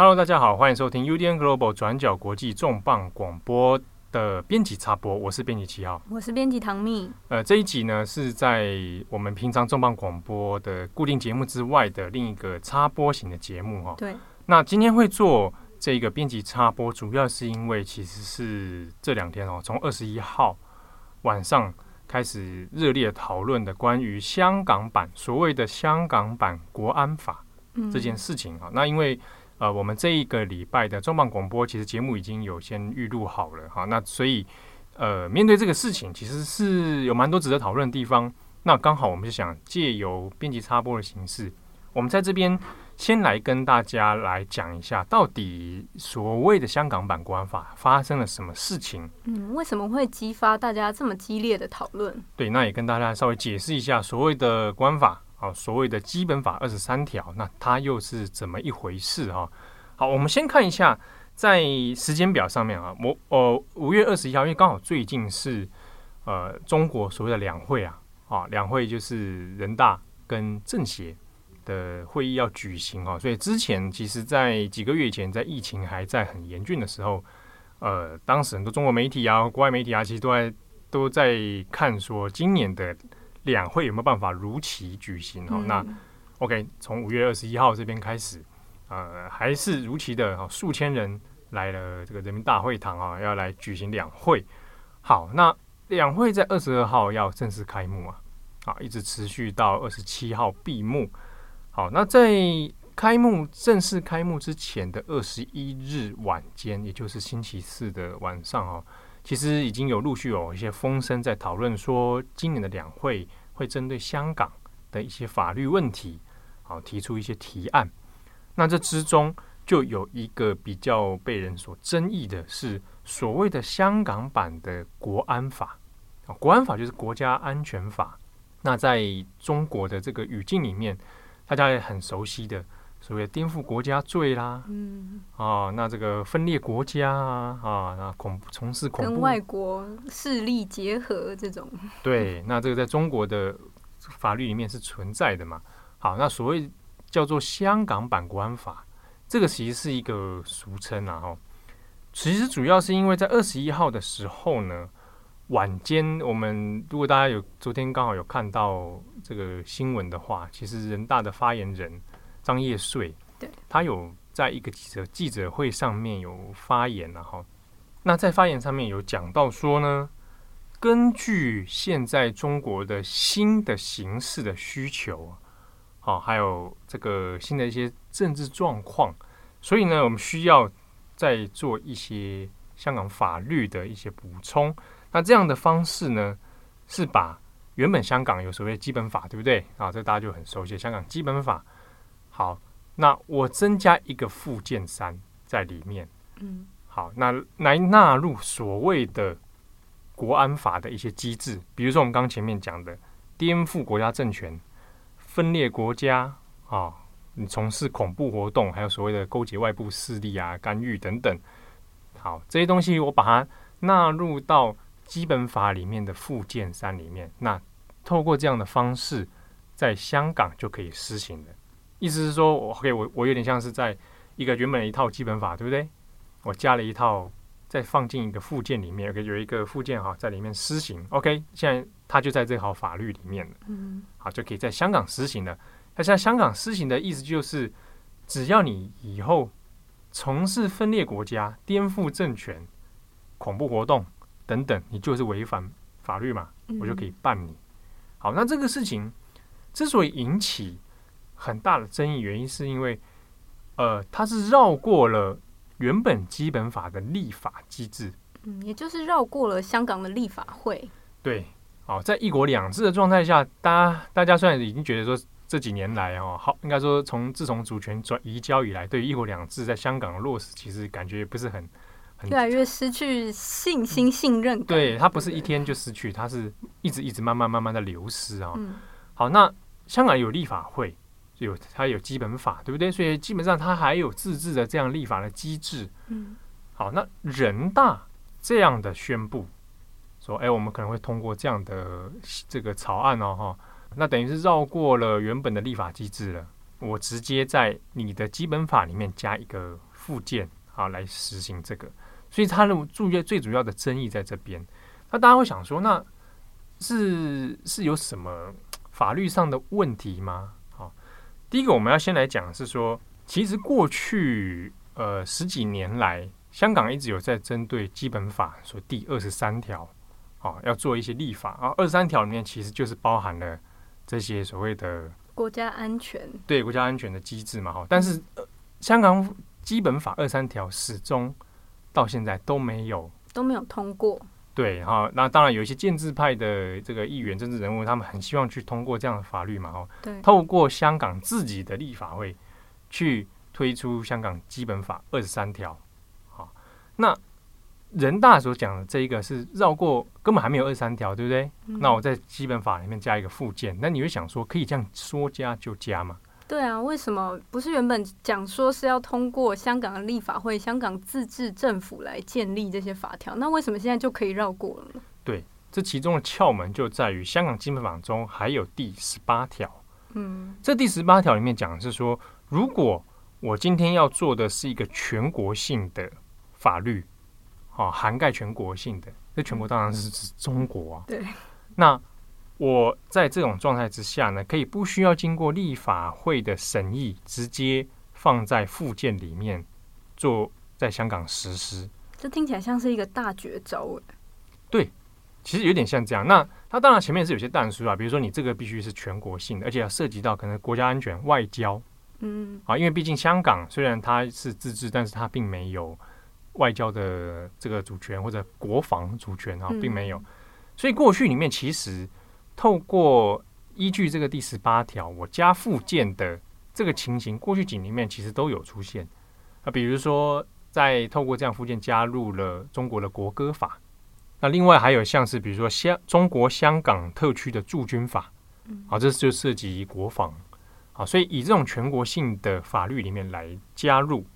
Hello，大家好，欢迎收听 UDN Global 转角国际重磅广播的编辑插播，我是编辑七号，我是编辑唐蜜。呃，这一集呢是在我们平常重磅广播的固定节目之外的另一个插播型的节目哈。对。那今天会做这个编辑插播，主要是因为其实是这两天哦，从二十一号晚上开始热烈讨论的关于香港版所谓的香港版国安法这件事情啊。嗯、那因为呃，我们这一个礼拜的重磅广播，其实节目已经有先预录好了哈。那所以，呃，面对这个事情，其实是有蛮多值得讨论的地方。那刚好，我们就想借由编辑插播的形式，我们在这边先来跟大家来讲一下，到底所谓的香港版国安法发生了什么事情？嗯，为什么会激发大家这么激烈的讨论？对，那也跟大家稍微解释一下所谓的国安法。好，所谓的基本法二十三条，那它又是怎么一回事啊？好，我们先看一下在时间表上面啊，我呃五月二十一号，因为刚好最近是呃中国所谓的两会啊，啊两会就是人大跟政协的会议要举行啊，所以之前其实，在几个月前，在疫情还在很严峻的时候，呃，当时很多中国媒体啊、国外媒体啊，其实都在都在看说今年的。两会有没有办法如期举行？哈、嗯，那 OK，从五月二十一号这边开始，呃，还是如期的，哈，数千人来了这个人民大会堂啊，要来举行两会。好，那两会在二十二号要正式开幕啊，啊，一直持续到二十七号闭幕。好，那在开幕正式开幕之前的二十一日晚间，也就是星期四的晚上啊。其实已经有陆续有一些风声在讨论说，今年的两会会针对香港的一些法律问题，好提出一些提案。那这之中就有一个比较被人所争议的是所谓的香港版的国安法。啊，国安法就是国家安全法。那在中国的这个语境里面，大家也很熟悉的。所谓颠覆国家罪啦，嗯，啊，那这个分裂国家啊，啊，那恐怖从事恐怖跟外国势力结合这种，对，那这个在中国的法律里面是存在的嘛。好，那所谓叫做香港版国安法，这个其实是一个俗称啊，哦。其实主要是因为在二十一号的时候呢，晚间我们如果大家有昨天刚好有看到这个新闻的话，其实人大的发言人。张业税，对，他有在一个记者记者会上面有发言然后。那在发言上面有讲到说呢，根据现在中国的新的形势的需求，好，还有这个新的一些政治状况，所以呢，我们需要再做一些香港法律的一些补充。那这样的方式呢，是把原本香港有所谓基本法，对不对啊？这大家就很熟悉，香港基本法。好，那我增加一个附件三在里面。嗯，好，那来纳入所谓的国安法的一些机制，比如说我们刚前面讲的颠覆国家政权、分裂国家啊，你从事恐怖活动，还有所谓的勾结外部势力啊、干预等等。好，这些东西我把它纳入到基本法里面的附件三里面。那透过这样的方式，在香港就可以施行的。意思是说，我 OK，我我有点像是在一个原本的一套基本法，对不对？我加了一套，再放进一个附件里面，OK，有一个附件哈，在里面施行。OK，现在它就在这套法律里面了。嗯，好，就可以在香港施行了。那现在香港施行的意思就是，只要你以后从事分裂国家、颠覆政权、恐怖活动等等，你就是违反法律嘛，我就可以办你。好，那这个事情之所以引起很大的争议原因是因为，呃，它是绕过了原本基本法的立法机制，嗯，也就是绕过了香港的立法会。对，好，在一国两制的状态下，大家大家虽然已经觉得说这几年来哦，好，应该说从自从主权转移交以来，对于一国两制在香港的落实，其实感觉不是很很越来越失去信心、信任感。对，它不是一天就失去，它是一直一直慢慢慢慢的流失啊。好，那香港有立法会。有它有基本法，对不对？所以基本上它还有自治的这样立法的机制。嗯，好，那人大这样的宣布说，哎，我们可能会通过这样的这个草案哦，哈，那等于是绕过了原本的立法机制了。我直接在你的基本法里面加一个附件啊来实行这个，所以它的注意最主要的争议在这边。那大家会想说，那是是有什么法律上的问题吗？好，第一个我们要先来讲是说，其实过去呃十几年来，香港一直有在针对基本法所第二十三条，哦要做一些立法啊。二十三条里面其实就是包含了这些所谓的国家安全，对国家安全的机制嘛。哈，但是、呃、香港基本法二十三条始终到现在都没有都没有通过。对，哈，那当然有一些建制派的这个议员、政治人物，他们很希望去通过这样的法律嘛，哈，对，透过香港自己的立法会去推出香港基本法二十三条，好，那人大所讲的这一个是绕过，根本还没有二十三条，对不对？嗯。那我在基本法里面加一个附件，那你会想说，可以这样说加就加吗？对啊，为什么不是原本讲说是要通过香港的立法会、香港自治政府来建立这些法条？那为什么现在就可以绕过了呢？对，这其中的窍门就在于香港基本法中还有第十八条。嗯，这第十八条里面讲的是说，如果我今天要做的是一个全国性的法律，啊，涵盖全国性的，那全国当然是指中国啊。对，那。我在这种状态之下呢，可以不需要经过立法会的审议，直接放在附件里面做，在香港实施。这听起来像是一个大绝招诶。对，其实有点像这样。那它当然前面是有些但书啊，比如说你这个必须是全国性的，而且要涉及到可能国家安全、外交。嗯。啊，因为毕竟香港虽然它是自治，但是它并没有外交的这个主权或者国防主权啊，并没有。所以过去里面其实。透过依据这个第十八条，我加附件的这个情形，过去几年里面其实都有出现啊。比如说，在透过这样附件加入了中国的国歌法，那另外还有像是比如说香中国香港特区的驻军法，啊，这就涉及国防啊，所以以这种全国性的法律里面来加入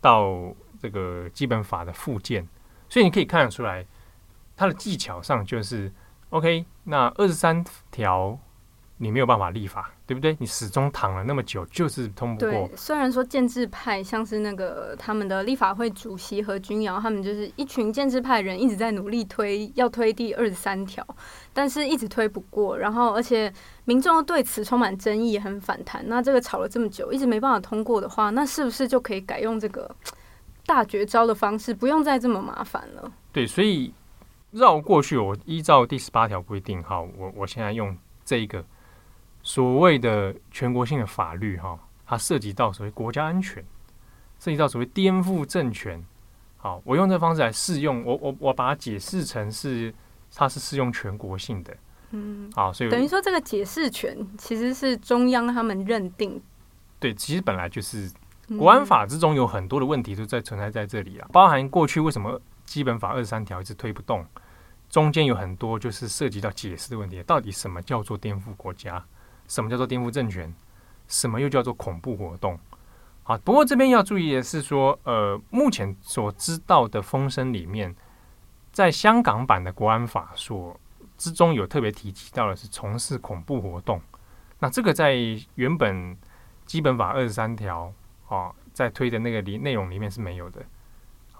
到这个基本法的附件，所以你可以看得出来，它的技巧上就是。OK，那二十三条你没有办法立法，对不对？你始终躺了那么久，就是通不过。对，虽然说建制派像是那个他们的立法会主席何君尧，他们就是一群建制派人一直在努力推，要推第二十三条，但是一直推不过。然后，而且民众对此充满争议，很反弹。那这个吵了这么久，一直没办法通过的话，那是不是就可以改用这个大绝招的方式，不用再这么麻烦了？对，所以。绕过去，我依照第十八条规定，哈，我我现在用这一个所谓的全国性的法律，哈，它涉及到所谓国家安全，涉及到所谓颠覆政权，好，我用这方式来适用，我我我把它解释成是它是适用全国性的，嗯，好，所以等于说这个解释权其实是中央他们认定，对，其实本来就是国安法之中有很多的问题都在存在在这里啊，包含过去为什么。基本法二十三条一直推不动，中间有很多就是涉及到解释的问题。到底什么叫做颠覆国家？什么叫做颠覆政权？什么又叫做恐怖活动？好，不过这边要注意的是说，呃，目前所知道的风声里面，在香港版的国安法所之中有特别提及到的是从事恐怖活动。那这个在原本基本法二十三条啊，在推的那个里内容里面是没有的。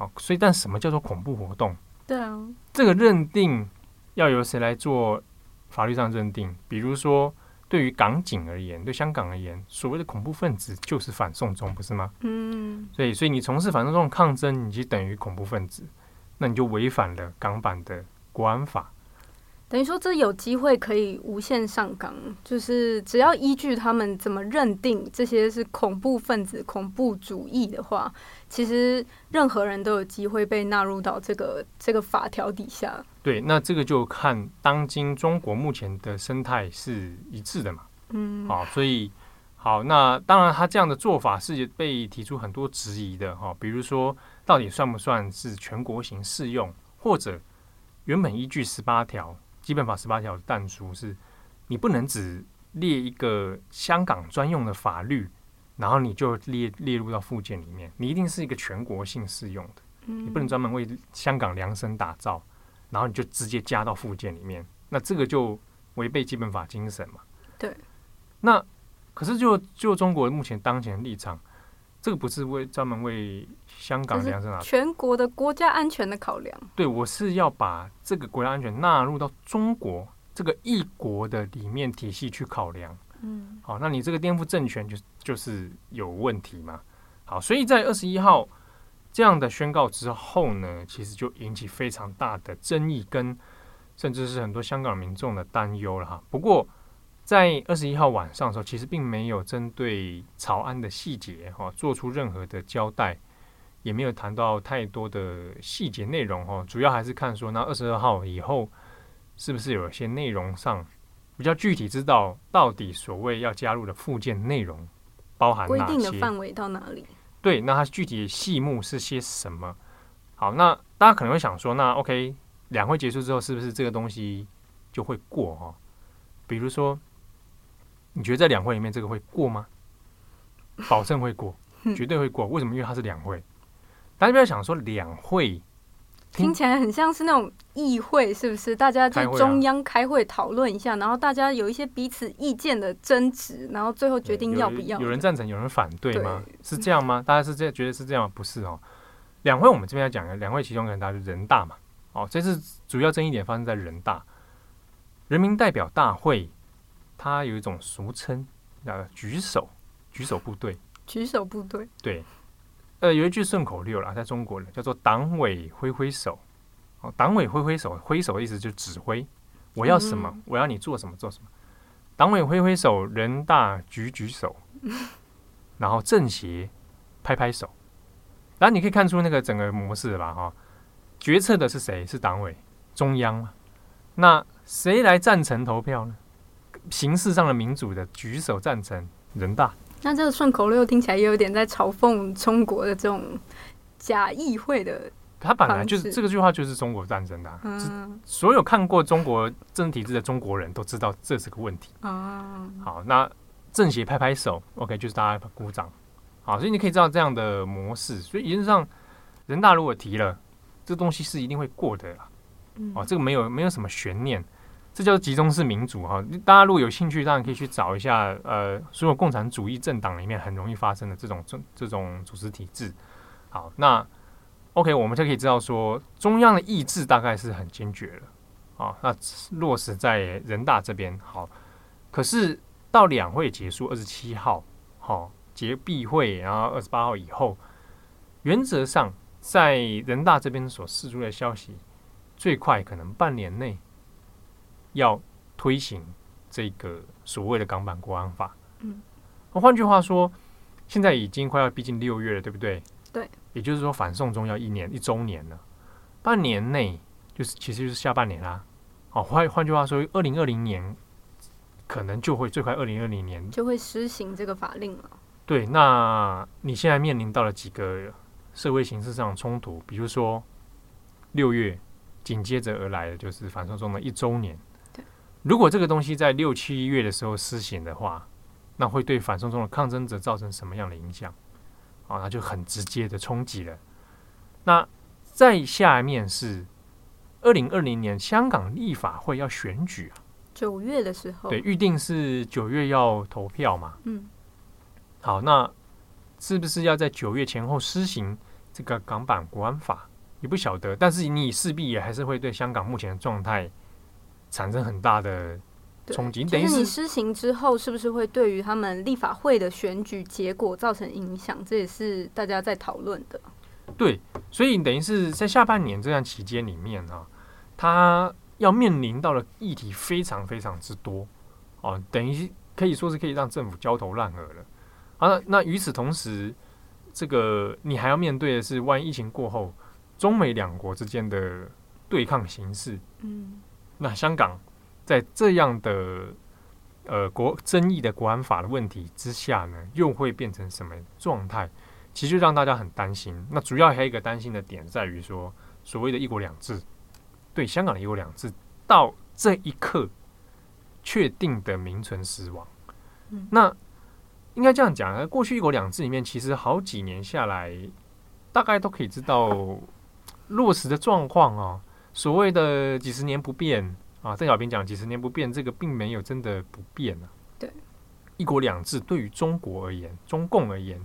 好，所以但什么叫做恐怖活动？对啊，这个认定要由谁来做法律上认定？比如说，对于港警而言，对香港而言，所谓的恐怖分子就是反送中，不是吗？嗯，所以，所以你从事反送中抗争，你就等于恐怖分子，那你就违反了港版的国安法。等于说，这有机会可以无限上纲，就是只要依据他们怎么认定这些是恐怖分子、恐怖主义的话，其实任何人都有机会被纳入到这个这个法条底下。对，那这个就看当今中国目前的生态是一致的嘛。嗯，好，所以好，那当然他这样的做法是被提出很多质疑的哈，比如说到底算不算是全国型适用，或者原本依据十八条。基本法十八条的但书是，你不能只列一个香港专用的法律，然后你就列列入到附件里面，你一定是一个全国性适用的，你不能专门为香港量身打造，然后你就直接加到附件里面，那这个就违背基本法精神嘛。对。那可是就就中国目前当前的立场，这个不是为专门为香港量身打造，全国的国家安全的考量。对，我是要把这个国家安全纳入到中国这个一国的里面体系去考量。嗯，好，那你这个颠覆政权就就是有问题嘛？好，所以在二十一号这样的宣告之后呢，其实就引起非常大的争议，跟甚至是很多香港民众的担忧了哈。不过在二十一号晚上的时候，其实并没有针对草案的细节哈做出任何的交代，也没有谈到太多的细节内容哈。主要还是看说，那二十二号以后是不是有一些内容上。比较具体知道到底所谓要加入的附件内容包含哪些？规定的范围到哪里？对，那它具体的细目是些什么？好，那大家可能会想说，那 OK，两会结束之后，是不是这个东西就会过哈？比如说，你觉得在两会里面这个会过吗？保证会过，绝对会过。为什么？因为它是两会。大家不要想说两会。听起来很像是那种议会，是不是？大家在中央开会讨论一下，然后大家有一些彼此意见的争执，然后最后决定要不要。有人赞成，有人反对吗？是这样吗？大家是这样觉得是这样吗？不是哦。两会我们这边要讲的两会，其中可能大家就人大嘛。哦，这次主要争议点发生在人大，人民代表大会，它有一种俗称叫举手举手部队，举手部队对。呃，有一句顺口溜啦，在中国人叫做“党委挥挥手”。哦，党委挥挥手，挥手的意思就是指挥，我要什么，嗯、我要你做什么，做什么。党委挥挥手，人大举举手，然后政协拍拍手。然后你可以看出那个整个模式吧？哈、哦，决策的是谁？是党委中央嘛？那谁来赞成投票呢？形式上的民主的举手赞成，人大。那这个顺口溜听起来也有点在嘲讽中国的这种假议会的。他本来就是这个句话就是中国战争的、啊，嗯、所有看过中国政治体制的中国人都知道这是个问题。嗯、好，那政协拍拍手，OK，就是大家鼓掌。好，所以你可以知道这样的模式。所以原则上，人大如果提了这个东西是一定会过的哦，这个没有没有什么悬念。这叫集中式民主哈，大家如果有兴趣，当然可以去找一下，呃，所有共产主义政党里面很容易发生的这种这这种组织体制。好，那 OK，我们就可以知道说，中央的意志大概是很坚决了啊。那落实在人大这边好，可是到两会结束二十七号，好结闭会，然后二十八号以后，原则上在人大这边所释出的消息，最快可能半年内。要推行这个所谓的港版国安法，嗯，那换句话说，现在已经快要逼近六月了，对不对？对，也就是说反送中要一年一周年了，半年内就是其实就是下半年啦。哦，换换句话说，二零二零年可能就会最快二零二零年就会施行这个法令了。对，那你现在面临到了几个社会形势上的冲突，比如说六月紧接着而来的就是反送中的一周年。如果这个东西在六七月的时候施行的话，那会对反送中的抗争者造成什么样的影响？啊，那就很直接的冲击了。那再下面是二零二零年香港立法会要选举啊，九月的时候，对，预定是九月要投票嘛。嗯，好，那是不是要在九月前后施行这个港版国安法？你不晓得，但是你势必也还是会对香港目前的状态。产生很大的冲击，等于是你施行之后，是不是会对于他们立法会的选举结果造成影响？这也是大家在讨论的。对，所以等于是在下半年这段期间里面啊，他要面临到的议题非常非常之多哦，等于可以说是可以让政府焦头烂额了。好，那那与此同时，这个你还要面对的是，万一疫情过后，中美两国之间的对抗形势，嗯。那香港在这样的呃国争议的国安法的问题之下呢，又会变成什么状态？其实就让大家很担心。那主要还有一个担心的点在于说，所谓的一国两制，对香港的一国两制到这一刻确定的名存实亡。嗯、那应该这样讲，过去一国两制里面，其实好几年下来，大概都可以知道落实的状况啊。所谓的几十年不变啊，邓小平讲几十年不变，这个并没有真的不变啊。对，一国两制对于中国而言，中共而言，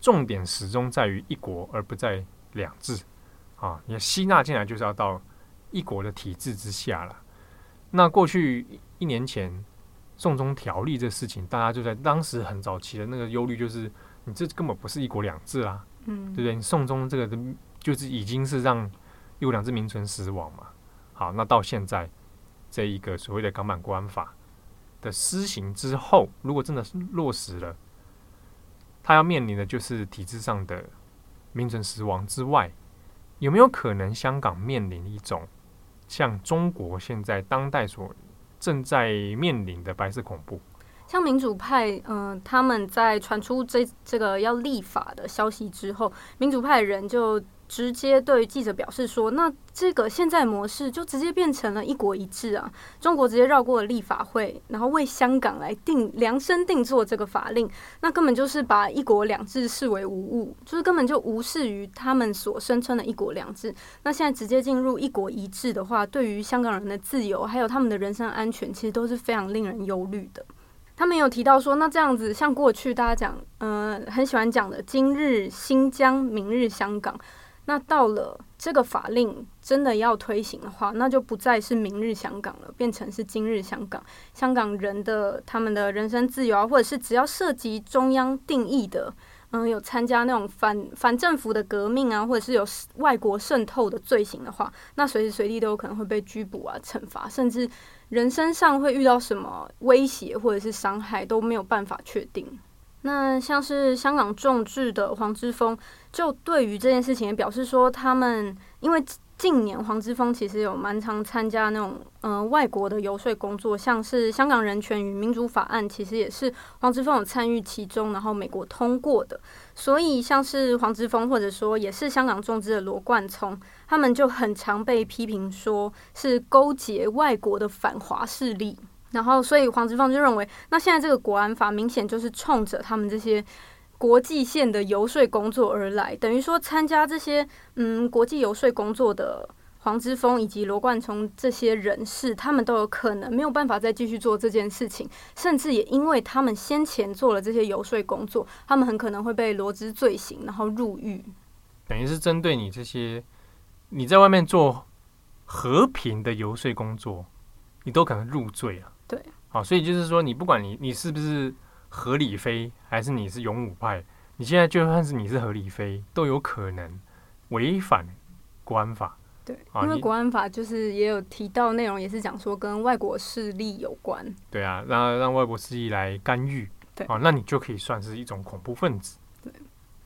重点始终在于一国，而不在两制啊。你吸纳进来就是要到一国的体制之下了。那过去一年前送中条例这事情，大家就在当时很早期的那个忧虑，就是你这根本不是一国两制啊，嗯，对不对？你送中这个就是已经是让一国两只名存实亡嘛。好，那到现在这一个所谓的港版国安法的施行之后，如果真的是落实了，他要面临的就是体制上的名存实亡之外，有没有可能香港面临一种像中国现在当代所正在面临的白色恐怖？像民主派，嗯、他们在传出这这个要立法的消息之后，民主派的人就。直接对记者表示说：“那这个现在模式就直接变成了一国一制啊！中国直接绕过了立法会，然后为香港来定量身定做这个法令，那根本就是把一国两制视为无物，就是根本就无视于他们所声称的一国两制。那现在直接进入一国一制的话，对于香港人的自由还有他们的人身安全，其实都是非常令人忧虑的。他们有提到说，那这样子像过去大家讲，呃，很喜欢讲的今日新疆，明日香港。”那到了这个法令真的要推行的话，那就不再是明日香港了，变成是今日香港。香港人的他们的人身自由啊，或者是只要涉及中央定义的，嗯，有参加那种反反政府的革命啊，或者是有外国渗透的罪行的话，那随时随地都有可能会被拘捕啊、惩罚，甚至人身上会遇到什么威胁或者是伤害都没有办法确定。那像是香港众志的黄之锋，就对于这件事情也表示说，他们因为近年黄之锋其实有蛮常参加那种呃外国的游说工作，像是香港人权与民主法案，其实也是黄之锋有参与其中，然后美国通过的。所以像是黄之锋，或者说也是香港众志的罗冠聪，他们就很常被批评说是勾结外国的反华势力。然后，所以黄之锋就认为，那现在这个国安法明显就是冲着他们这些国际线的游说工作而来，等于说参加这些嗯国际游说工作的黄之锋以及罗冠聪这些人士，他们都有可能没有办法再继续做这件事情，甚至也因为他们先前做了这些游说工作，他们很可能会被罗织罪行，然后入狱。等于是针对你这些你在外面做和平的游说工作，你都可能入罪啊。对，好，所以就是说，你不管你你是不是合理飞，还是你是勇武派，你现在就算是你是合理飞，都有可能违反国安法。对，因为国安法就是也有提到内容，也是讲说跟外国势力有关。对啊，让让外国势力来干预，对，啊，那你就可以算是一种恐怖分子。对，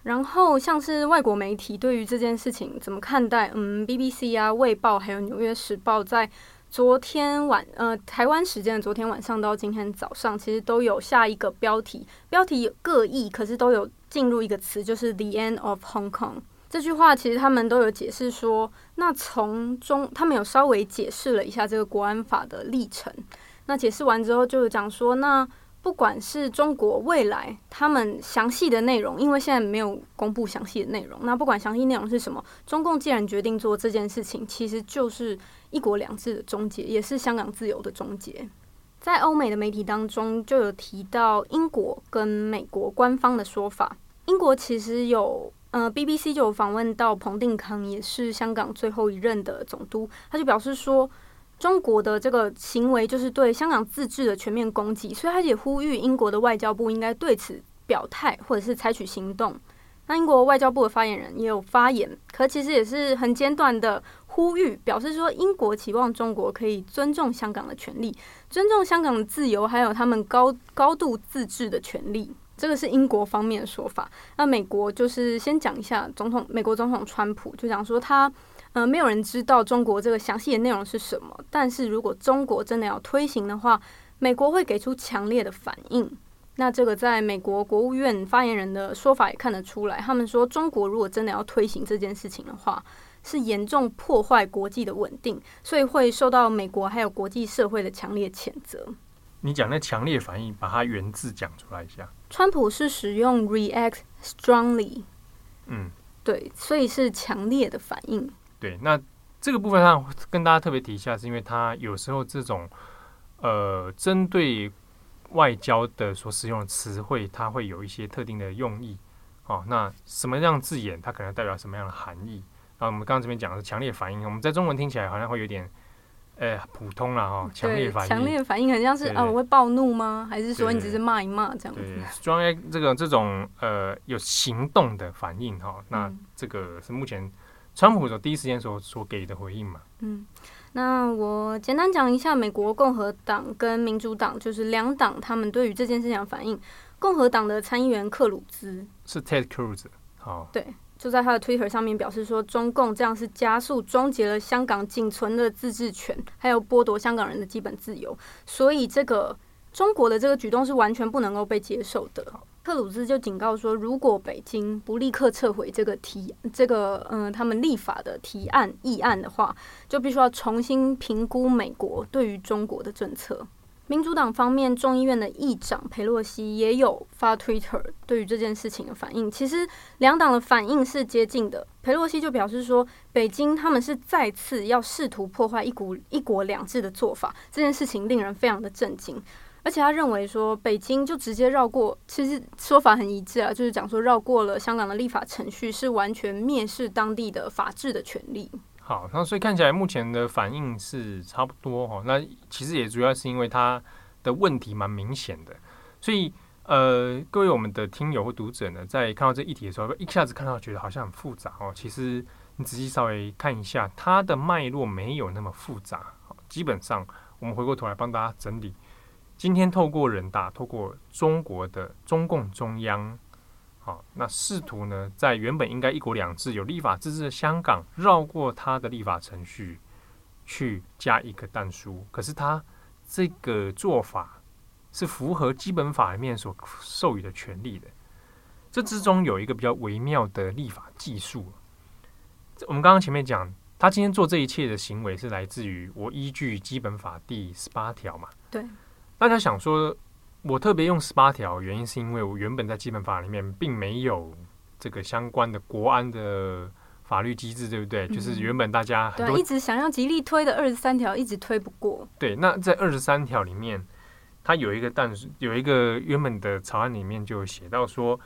然后像是外国媒体对于这件事情怎么看待？嗯，BBC 啊，卫报还有纽约时报在。昨天晚，呃，台湾时间的昨天晚上到今天早上，其实都有下一个标题，标题各异，可是都有进入一个词，就是 “the end of Hong Kong”。这句话其实他们都有解释说，那从中他们有稍微解释了一下这个国安法的历程。那解释完之后，就讲说那。不管是中国未来他们详细的内容，因为现在没有公布详细的内容。那不管详细内容是什么，中共既然决定做这件事情，其实就是一国两制的终结，也是香港自由的终结。在欧美的媒体当中，就有提到英国跟美国官方的说法。英国其实有，呃，BBC 就有访问到彭定康，也是香港最后一任的总督，他就表示说。中国的这个行为就是对香港自治的全面攻击，所以他也呼吁英国的外交部应该对此表态，或者是采取行动。那英国外交部的发言人也有发言，可其实也是很简短的呼吁，表示说英国期望中国可以尊重香港的权利，尊重香港的自由，还有他们高高度自治的权利。这个是英国方面的说法。那美国就是先讲一下总统，美国总统川普就讲说他。呃，没有人知道中国这个详细的内容是什么。但是如果中国真的要推行的话，美国会给出强烈的反应。那这个在美国国务院发言人的说法也看得出来，他们说中国如果真的要推行这件事情的话，是严重破坏国际的稳定，所以会受到美国还有国际社会的强烈谴责。你讲那强烈反应，把它原字讲出来一下。川普是使用 react strongly，嗯，对，所以是强烈的反应。对，那这个部分上跟大家特别提一下，是因为它有时候这种呃针对外交的所使用的词汇，它会有一些特定的用意哦，那什么样字眼，它可能代表什么样的含义？然后我们刚刚这边讲的是强烈反应，我们在中文听起来好像会有点，呃，普通了哈。强烈反应，强烈反应很像是啊，我会暴怒吗？还是说你只是骂一骂这样子？对，strong 这个这种呃有行动的反应哈，那这个是目前川普所第一时间所所给的回应嘛？嗯，那我简单讲一下美国共和党跟民主党，就是两党他们对于这件事情的反应。共和党的参议员克鲁兹是 Ted Cruz，好，对。就在他的 Twitter 上面表示说，中共这样是加速终结了香港仅存的自治权，还有剥夺香港人的基本自由，所以这个中国的这个举动是完全不能够被接受的。克鲁兹就警告说，如果北京不立刻撤回这个提这个嗯、他们立法的提案议案的话，就必须要重新评估美国对于中国的政策。民主党方面，众议院的议长佩洛西也有发 Twitter 对于这件事情的反应。其实两党的反应是接近的。佩洛西就表示说，北京他们是再次要试图破坏一股一国两制的做法，这件事情令人非常的震惊。而且他认为说，北京就直接绕过，其实说法很一致啊，就是讲说绕过了香港的立法程序，是完全蔑视当地的法治的权利。好，那所以看起来目前的反应是差不多哈。那其实也主要是因为他的问题蛮明显的，所以呃，各位我们的听友或读者呢，在看到这议题的时候，一下子看到觉得好像很复杂哦。其实你仔细稍微看一下，它的脉络没有那么复杂。基本上我们回过头来帮大家整理，今天透过人大，透过中国的中共中央。好，那试图呢，在原本应该一国两制有立法自治的香港，绕过他的立法程序，去加一个但书。可是他这个做法是符合基本法里面所授予的权利的。这之中有一个比较微妙的立法技术。我们刚刚前面讲，他今天做这一切的行为是来自于我依据基本法第十八条嘛？对。大家想说。我特别用十八条，原因是因为我原本在基本法里面并没有这个相关的国安的法律机制，对不对？嗯、就是原本大家很多对一直想要极力推的二十三条，一直推不过。对，那在二十三条里面，它有一个但是有一个原本的草案里面就写到说，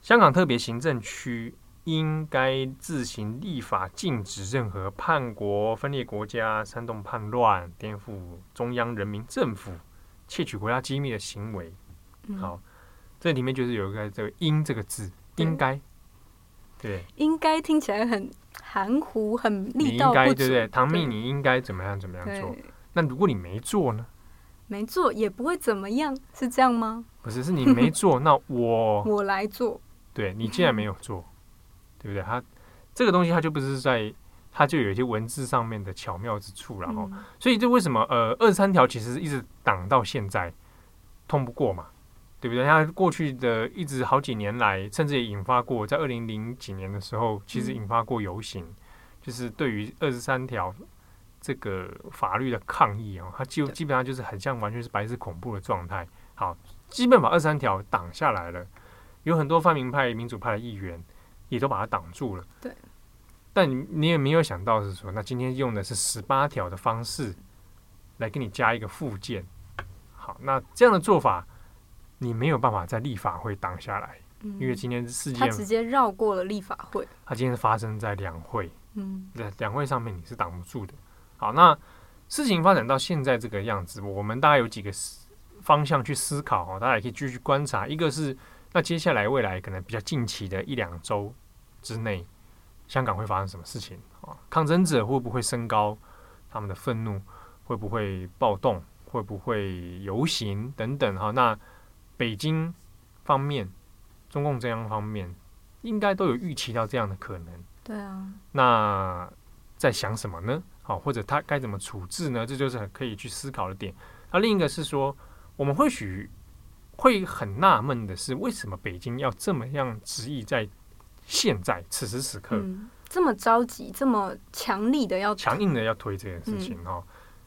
香港特别行政区应该自行立法禁止任何叛国、分裂国家、煽动叛乱、颠覆中央人民政府。窃取国家机密的行为，好，这里面就是有一个这个“应”这个字，应该，对，应该听起来很含糊，很力道不足，对不对？唐蜜，你应该怎么样怎么样做？那如果你没做呢？没做也不会怎么样，是这样吗？不是，是你没做，那我我来做。对，你既然没有做，对不对？他这个东西，它就不是在。它就有一些文字上面的巧妙之处，然后，所以这为什么呃二十三条其实一直挡到现在通不过嘛，对不对？它过去的一直好几年来，甚至也引发过，在二零零几年的时候，其实引发过游行，就是对于二十三条这个法律的抗议啊，它就基本上就是很像完全是白色恐怖的状态。好，基本把二十三条挡下来了，有很多泛民派、民主派的议员也都把它挡住了。对。但你你也没有想到是说，那今天用的是十八条的方式来给你加一个附件。好，那这样的做法你没有办法在立法会挡下来，嗯、因为今天事件他直接绕过了立法会。他今天发生在两会，嗯，在两会上面你是挡不住的。好，那事情发展到现在这个样子，我们大概有几个方向去思考哦，大家也可以继续观察。一个是那接下来未来可能比较近期的一两周之内。香港会发生什么事情啊？抗争者会不会升高他们的愤怒？会不会暴动？会不会游行等等？哈，那北京方面、中共中央方面应该都有预期到这样的可能。对啊。那在想什么呢？好，或者他该怎么处置呢？这就是可以去思考的点。那另一个是说，我们或许会很纳闷的是，为什么北京要这么样执意在？现在此时此刻，嗯、这么着急，这么强力的要强硬的要推这件事情哈，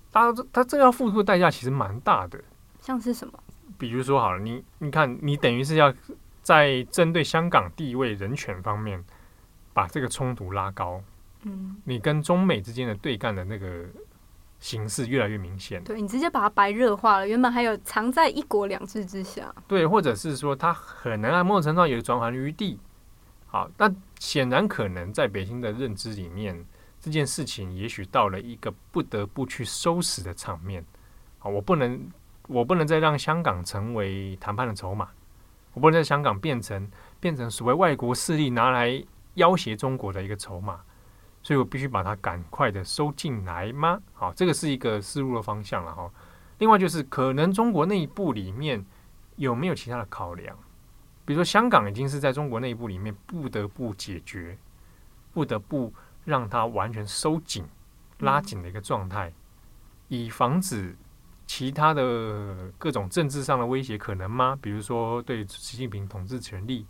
他这他这个要付出的代价其实蛮大的。像是什么？比如说好了，你你看，你等于是要在针对香港地位、人权方面把这个冲突拉高。嗯，你跟中美之间的对干的那个形势越来越明显。对，你直接把它白热化了，原本还有藏在一国两制之下。对，或者是说，他可能啊某种程度上有转圜余地。好，那显然可能在北京的认知里面，这件事情也许到了一个不得不去收拾的场面。好，我不能，我不能再让香港成为谈判的筹码，我不能在香港变成变成所谓外国势力拿来要挟中国的一个筹码，所以我必须把它赶快的收进来吗？好，这个是一个思路的方向了哈。另外就是可能中国内部里面有没有其他的考量？比如说，香港已经是在中国内部里面不得不解决，不得不让它完全收紧、拉紧的一个状态，以防止其他的各种政治上的威胁可能吗？比如说对习近平统治权力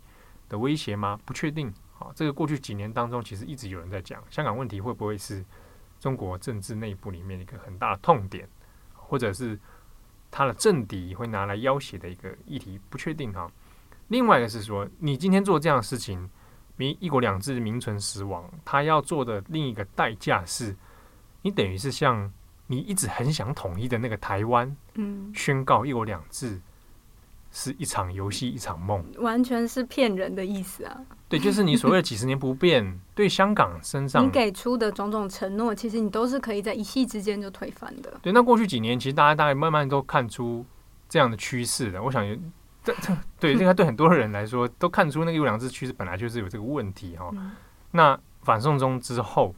的威胁吗？不确定。好，这个过去几年当中，其实一直有人在讲香港问题会不会是中国政治内部里面一个很大的痛点，或者是他的政敌会拿来要挟的一个议题，不确定哈。另外一个是说，你今天做这样的事情，名一国两制名存实亡，他要做的另一个代价是，你等于是像你一直很想统一的那个台湾，嗯，宣告一国两制是一场游戏，一场梦，完全是骗人的意思啊！对，就是你所谓的几十年不变，对香港身上你给出的种种承诺，其实你都是可以在一夕之间就推翻的。对，那过去几年，其实大家大概慢慢都看出这样的趋势了。我想。这这对应该对很多人来说都看出那个“一国两制”趋势本来就是有这个问题哈、哦。嗯、那反送中之后，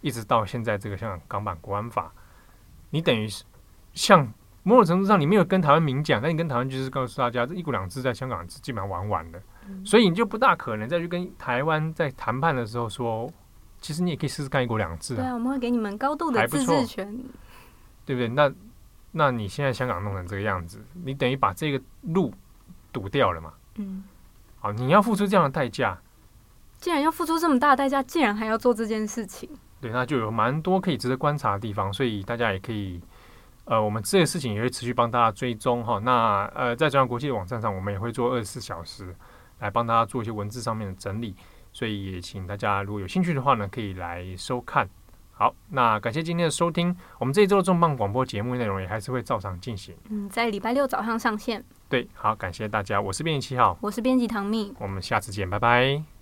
一直到现在这个香港港版国安法，你等于是像某种程度上你没有跟台湾明讲，但你跟台湾就是告诉大家，这“一国两制”在香港基本上玩完了，嗯、所以你就不大可能再去跟台湾在谈判的时候说，其实你也可以试试看“一国两制”啊。对啊，我们会给你们高度的自治权，对不对？那那你现在香港弄成这个样子，你等于把这个路。堵掉了嘛？嗯，好，你要付出这样的代价。既然要付出这么大的代价，既然还要做这件事情，对，那就有蛮多可以值得观察的地方。所以大家也可以，呃，我们这个事情也会持续帮大家追踪哈。那呃，在中央国际的网站上，我们也会做二十四小时来帮大家做一些文字上面的整理。所以也请大家如果有兴趣的话呢，可以来收看。好，那感谢今天的收听。我们这一周的重磅广播节目内容也还是会照常进行。嗯，在礼拜六早上上线。对，好，感谢大家，我是编辑七号，我是编辑唐蜜，我们下次见，拜拜。